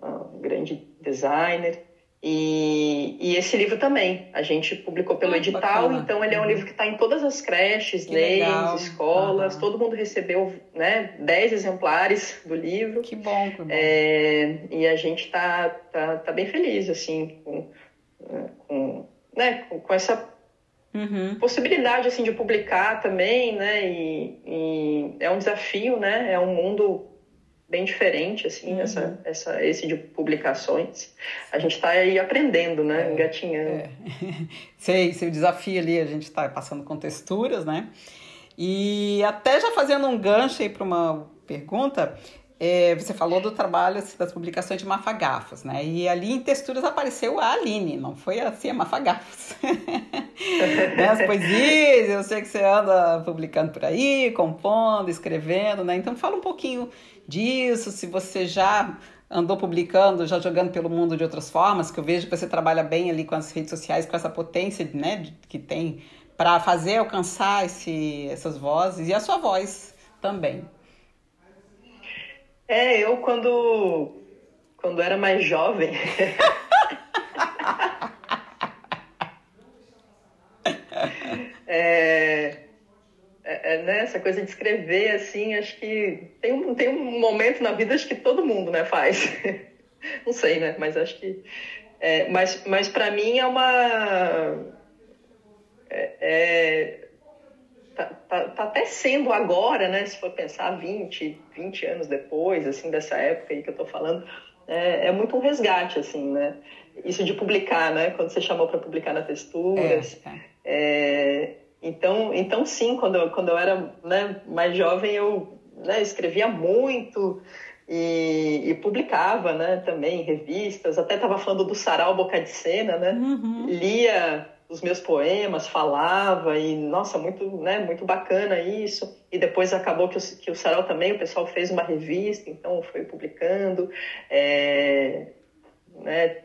um grande designer, e, e, esse livro também, a gente publicou pelo ah, edital, bacana. então ele é um uhum. livro que está em todas as creches, que leis, legal. escolas, uhum. todo mundo recebeu né, 10 exemplares do livro. Que bom, que bom. É, e a gente está tá, tá bem feliz, assim, com, com, né, com, com essa uhum. possibilidade, assim, de publicar também, né, e, e é um desafio, né, é um mundo bem diferente, assim, uhum. essa, essa, esse de publicações. A gente está aí aprendendo, né? É, Engatinhando. É. <laughs> sei, sei, o desafio ali, a gente está passando com texturas, né? E até já fazendo um gancho aí para uma pergunta, é, você falou do trabalho assim, das publicações de Mafagafos, né? E ali em texturas apareceu a Aline, não foi assim a Mafagafos. <laughs> né? As poesias, eu sei que você anda publicando por aí, compondo, escrevendo, né? Então fala um pouquinho disso, se você já andou publicando, já jogando pelo mundo de outras formas, que eu vejo que você trabalha bem ali com as redes sociais, com essa potência né, que tem para fazer alcançar esse, essas vozes e a sua voz também. É, eu quando, quando era mais jovem. <laughs> é, é, é, né, essa coisa de escrever, assim, acho que tem um, tem um momento na vida acho que todo mundo né, faz. <laughs> Não sei, né? Mas acho que. É, mas mas para mim é uma. É, é, tá, tá, tá, até sendo agora, né? Se for pensar 20, 20 anos depois, assim, dessa época aí que eu tô falando, é, é muito um resgate, assim, né? Isso de publicar, né? Quando você chamou para publicar na Texturas. É, então, então sim, quando eu, quando eu era né, mais jovem, eu né, escrevia muito e, e, publicava né, também em revistas. Até estava falando do Sarau Boca de Cena, né? Uhum. Lia os meus poemas, falava e, nossa, muito, né, muito bacana isso. E depois acabou que o, que o Sarau também, o pessoal fez uma revista, então foi publicando. É, né,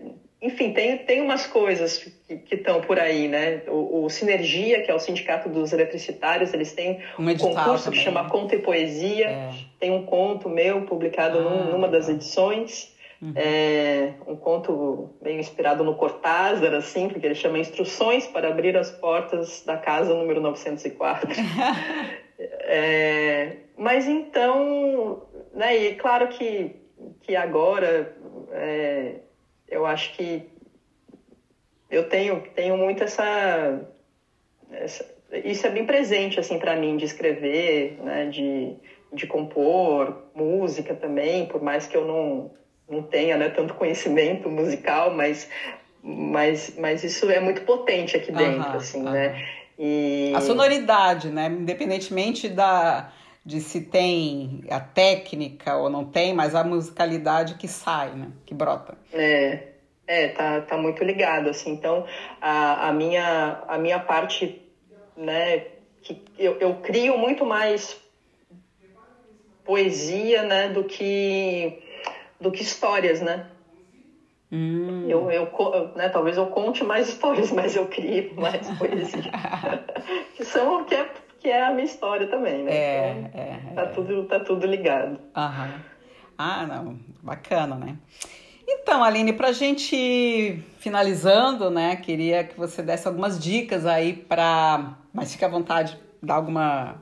enfim, tem, tem umas coisas que estão por aí, né? O, o, Sinergia, que é o Sindicato dos Eletricitários, eles têm um, um concurso também, que chama né? Conto e Poesia. É. Tem um conto meu publicado ah, num, numa das edições. Uhum. É, um conto bem inspirado no Cortázar, assim, porque ele chama Instruções para abrir as portas da casa número 904. <laughs> é, mas então, né, e claro que, que agora é, eu acho que eu tenho, tenho muito essa, essa isso é bem presente assim para mim de escrever, né, de, de compor música também, por mais que eu não, não tenha né, tanto conhecimento musical, mas, mas, mas isso é muito potente aqui dentro, assim, né? E... A sonoridade, né? Independentemente da, de se tem a técnica ou não tem, mas a musicalidade que sai, né? Que brota. É, é tá, tá muito ligado, assim. Então, a, a, minha, a minha parte, né? Que eu, eu crio muito mais poesia, né? Do que, do que histórias, né? Hum. Eu, eu, né, talvez eu conte mais histórias, <laughs> mas eu crio mais poesia. <laughs> que são que é que é a minha história também, né? É, então, é, tá, é. Tudo, tá tudo ligado. Aham. Ah, não, bacana, né? Então, Aline, para a gente finalizando, né, queria que você desse algumas dicas aí para, mas fique à vontade, dar alguma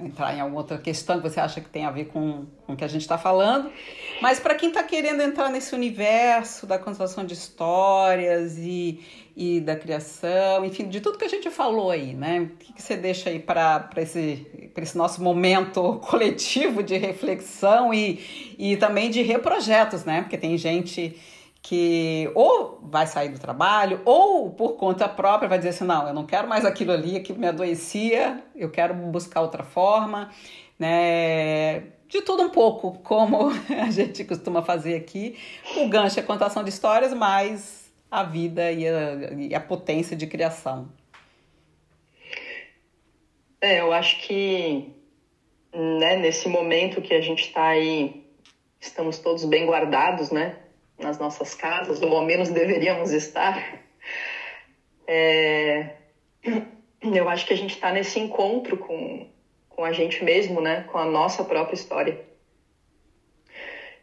entrar em alguma outra questão que você acha que tem a ver com, com o que a gente está falando. Mas para quem está querendo entrar nesse universo da contação de histórias e, e da criação, enfim, de tudo que a gente falou aí, né? O que, que você deixa aí para esse, esse nosso momento <laughs> coletivo de reflexão e, e também de reprojetos, né? Porque tem gente que ou vai sair do trabalho ou por conta própria vai dizer assim, não, eu não quero mais aquilo ali, aquilo me adoecia, eu quero buscar outra forma, né? De tudo um pouco, como <laughs> a gente costuma fazer aqui. O gancho é contação de histórias, mas a vida e a, e a potência de criação. É, eu acho que né, nesse momento que a gente está aí, estamos todos bem guardados, né? Nas nossas casas, ou ao menos deveríamos estar, é, eu acho que a gente está nesse encontro com, com a gente mesmo, né? com a nossa própria história.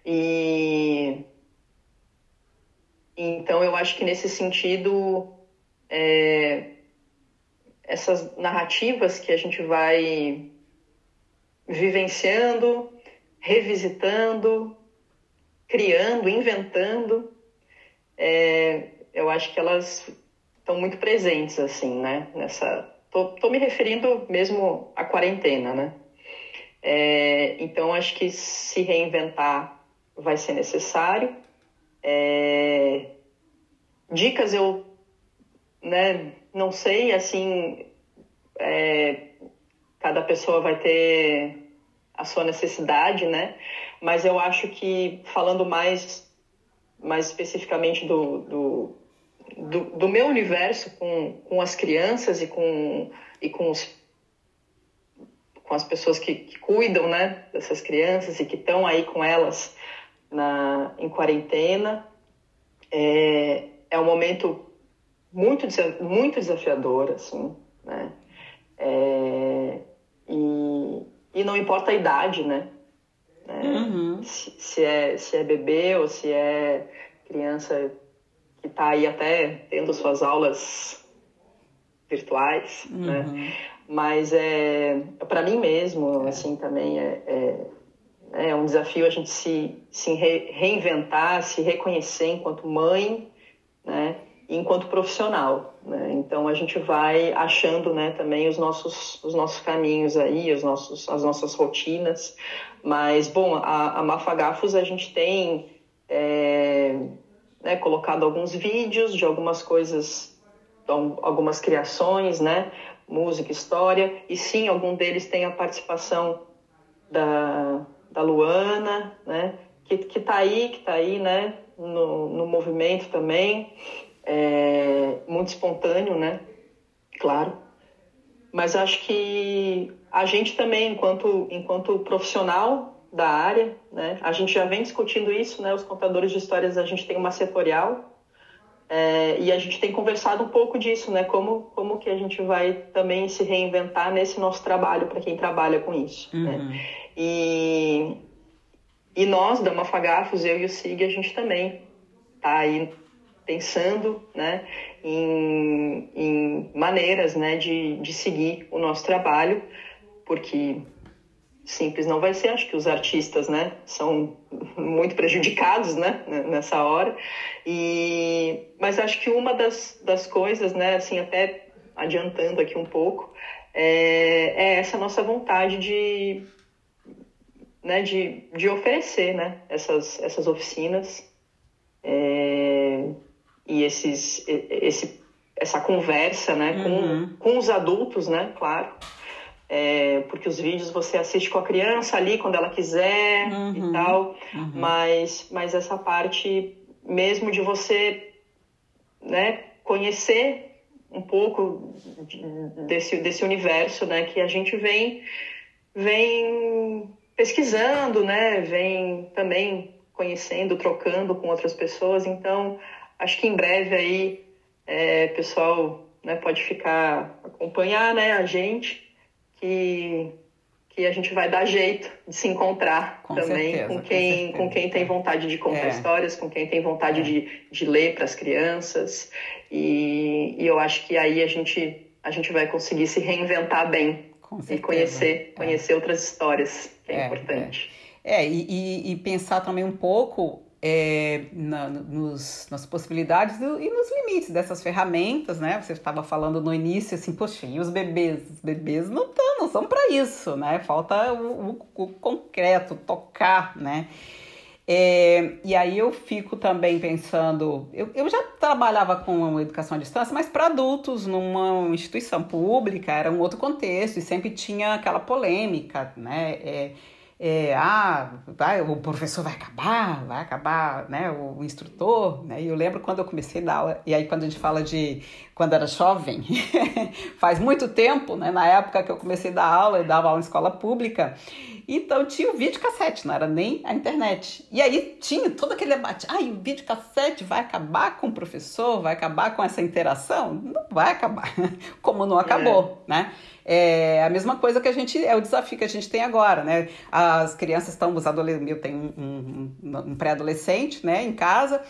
E então eu acho que nesse sentido, é, essas narrativas que a gente vai vivenciando, revisitando, criando, inventando, é, eu acho que elas estão muito presentes, assim, né? Nessa, tô, tô me referindo mesmo à quarentena, né? É, então, acho que se reinventar vai ser necessário. É, dicas eu né, não sei, assim, é, cada pessoa vai ter a sua necessidade, né? Mas eu acho que, falando mais, mais especificamente do, do, do, do meu universo com, com as crianças e com, e com, os, com as pessoas que, que cuidam né, dessas crianças e que estão aí com elas na, em quarentena, é, é um momento muito, muito desafiador, assim, né? É, e, não importa a idade, né? É, uhum. se, se, é, se é bebê ou se é criança que está aí até tendo suas aulas virtuais, né? uhum. né? Mas é para mim mesmo, é. assim, também é, é, é, um desafio a gente se, se reinventar, se reconhecer enquanto mãe, né? Enquanto profissional. Né? Então a gente vai achando né, também os nossos, os nossos caminhos aí, os nossos, as nossas rotinas. Mas, bom, a, a Mafagafos a gente tem é, né, colocado alguns vídeos de algumas coisas, algumas criações, né? Música, história. E sim, algum deles tem a participação da, da Luana, né? Que, que tá aí, que tá aí, né? No, no movimento também é, muito espontâneo, né? Claro. Mas acho que a gente também, enquanto, enquanto profissional da área, né? A gente já vem discutindo isso, né? Os contadores de histórias, a gente tem uma setorial é, e a gente tem conversado um pouco disso, né? Como, como que a gente vai também se reinventar nesse nosso trabalho, para quem trabalha com isso. Né? Uhum. Né? E, e nós, da Mafagafos, eu e o SIG, a gente também tá aí pensando né, em, em maneiras né, de, de seguir o nosso trabalho, porque simples não vai ser. Acho que os artistas, né, são muito prejudicados, né, nessa hora. E mas acho que uma das, das coisas, né, assim, até adiantando aqui um pouco, é, é essa nossa vontade de, né, de, de oferecer, né, essas essas oficinas. É, e esses, esse, essa conversa né, uhum. com, com os adultos, né, claro. É, porque os vídeos você assiste com a criança ali quando ela quiser uhum. e tal, uhum. mas, mas essa parte mesmo de você né, conhecer um pouco desse, desse universo né, que a gente vem, vem pesquisando, né, vem também conhecendo, trocando com outras pessoas, então acho que em breve aí é, pessoal né, pode ficar acompanhar né, a gente que que a gente vai dar jeito de se encontrar com também certeza, com quem com, com, quem tem vontade de contar é. histórias, com quem tem vontade é. de, de ler para as crianças e, e eu acho que aí a gente a gente vai conseguir se reinventar bem e conhecer é. conhecer outras histórias que é, é importante. É, e, e, e pensar também um pouco é, na, nos, nas possibilidades do, e nos limites dessas ferramentas, né? Você estava falando no início assim, poxa, e os bebês? Os bebês não, não são para isso, né? Falta o, o, o, concreto, tocar, né? É, e aí eu fico também pensando, eu, eu já trabalhava com educação à distância, mas para adultos, numa instituição pública, era um outro contexto, e sempre tinha aquela polêmica, né? É, é, ah, vai, o professor vai acabar, vai acabar, né, o, o, instrutor, né, e eu lembro quando eu comecei a dar aula, e aí quando a gente fala de quando era jovem, <laughs> faz muito tempo, né, na época que eu comecei a dar aula, eu dava aula em escola pública, então tinha o vídeo cassete, não era nem a internet, e aí tinha todo aquele debate, ah, o vídeo cassete vai acabar com o professor, vai acabar com essa interação? Não vai acabar, <laughs> como não acabou, é. né, é a mesma coisa que a gente, é o desafio que a gente tem agora, né? As crianças estão, os adolescentes, eu tenho um, um, um pré-adolescente, né, em casa,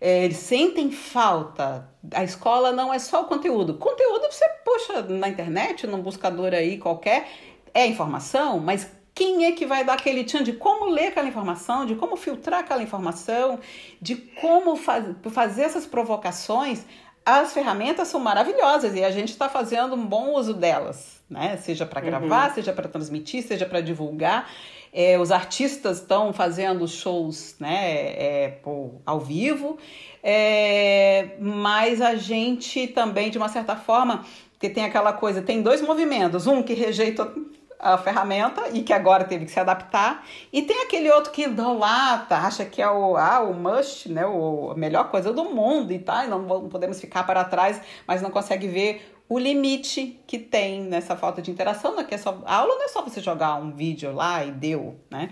é, eles sentem falta. A escola não é só o conteúdo. Conteúdo você puxa na internet, num buscador aí qualquer, é informação, mas quem é que vai dar aquele tchan de como ler aquela informação, de como filtrar aquela informação, de como faz, fazer essas provocações? As ferramentas são maravilhosas e a gente está fazendo um bom uso delas né? Seja para gravar, uhum. seja para transmitir, seja para divulgar. É, os artistas estão fazendo shows né, é, por, ao vivo, é, mas a gente também, de uma certa forma, que tem aquela coisa, tem dois movimentos, um que rejeita a ferramenta e que agora teve que se adaptar, e tem aquele outro que idolata, acha que é o, ah, o must, né, o, a melhor coisa do mundo e tal, e não, não podemos ficar para trás, mas não consegue ver o limite que tem nessa falta de interação, não é que é só, a aula não é só você jogar um vídeo lá e deu, né?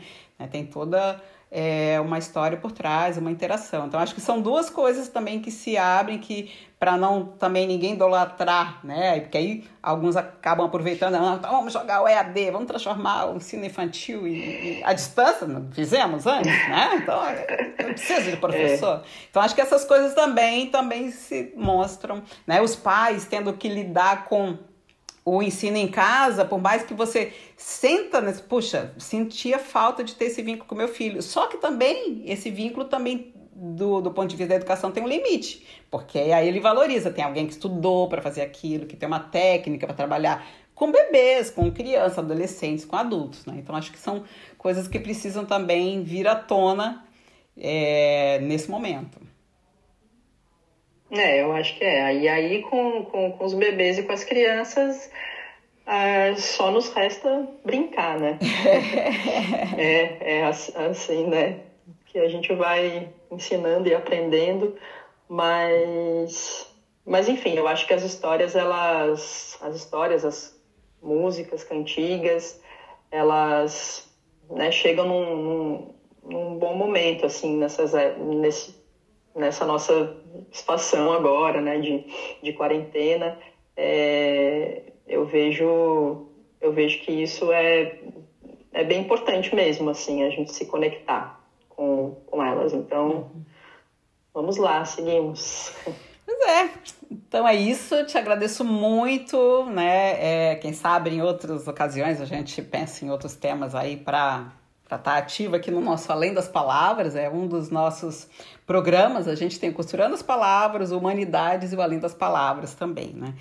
Tem toda é, uma história por trás, uma interação. Então, acho que são duas coisas também que se abrem que para não também ninguém idolatrar, né? Porque aí alguns acabam aproveitando, ah, vamos jogar o EAD, vamos transformar o ensino infantil e, e a distância, não fizemos antes, né? Então, não precisa de professor. É. Então, acho que essas coisas também também se mostram, né? Os pais tendo que lidar com o ensino em casa, por mais que você senta nesse, puxa, sentia falta de ter esse vínculo com meu filho. Só que também esse vínculo também do, do ponto de vista da educação tem um limite, porque aí ele valoriza, tem alguém que estudou para fazer aquilo, que tem uma técnica para trabalhar com bebês, com crianças, adolescentes, com adultos, né? Então acho que são coisas que precisam também vir à tona é, nesse momento. É, eu acho que é. E aí, com, com, com os bebês e com as crianças, ah, só nos resta brincar, né? <laughs> é, é assim, né? Que a gente vai ensinando e aprendendo, mas, mas enfim, eu acho que as histórias, elas, as histórias, as músicas, cantigas, elas né, chegam num, num, num bom momento, assim, nessas, nesse, nessa nossa situação agora, né, de, de quarentena, é, eu vejo eu vejo que isso é, é bem importante mesmo, assim, a gente se conectar com, com elas. Então, vamos lá, seguimos. Pois é. Então é isso, te agradeço muito, né? É, quem sabe em outras ocasiões a gente pensa em outros temas aí para para estar tá ativa aqui no nosso Além das Palavras, é um dos nossos programas. A gente tem Costurando as Palavras, Humanidades e o Além das Palavras também, né?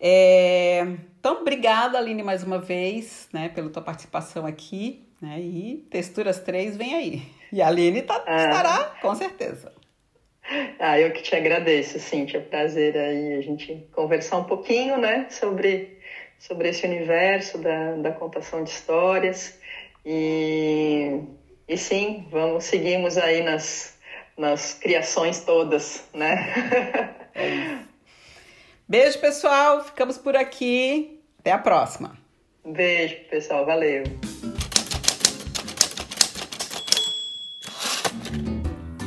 É... Então, obrigada, Aline, mais uma vez, né, pela tua participação aqui, né? E Texturas 3 vem aí. E a Aline tá, ah. estará, com certeza. Ah, eu que te agradeço, Cíntia. Prazer aí a gente conversar um pouquinho, né, sobre, sobre esse universo da, da contação de histórias. E, e sim, vamos, seguimos aí nas, nas criações todas, né? É. Beijo, pessoal. Ficamos por aqui. Até a próxima. Beijo, pessoal. Valeu.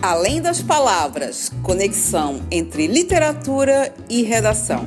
Além das palavras, conexão entre literatura e redação.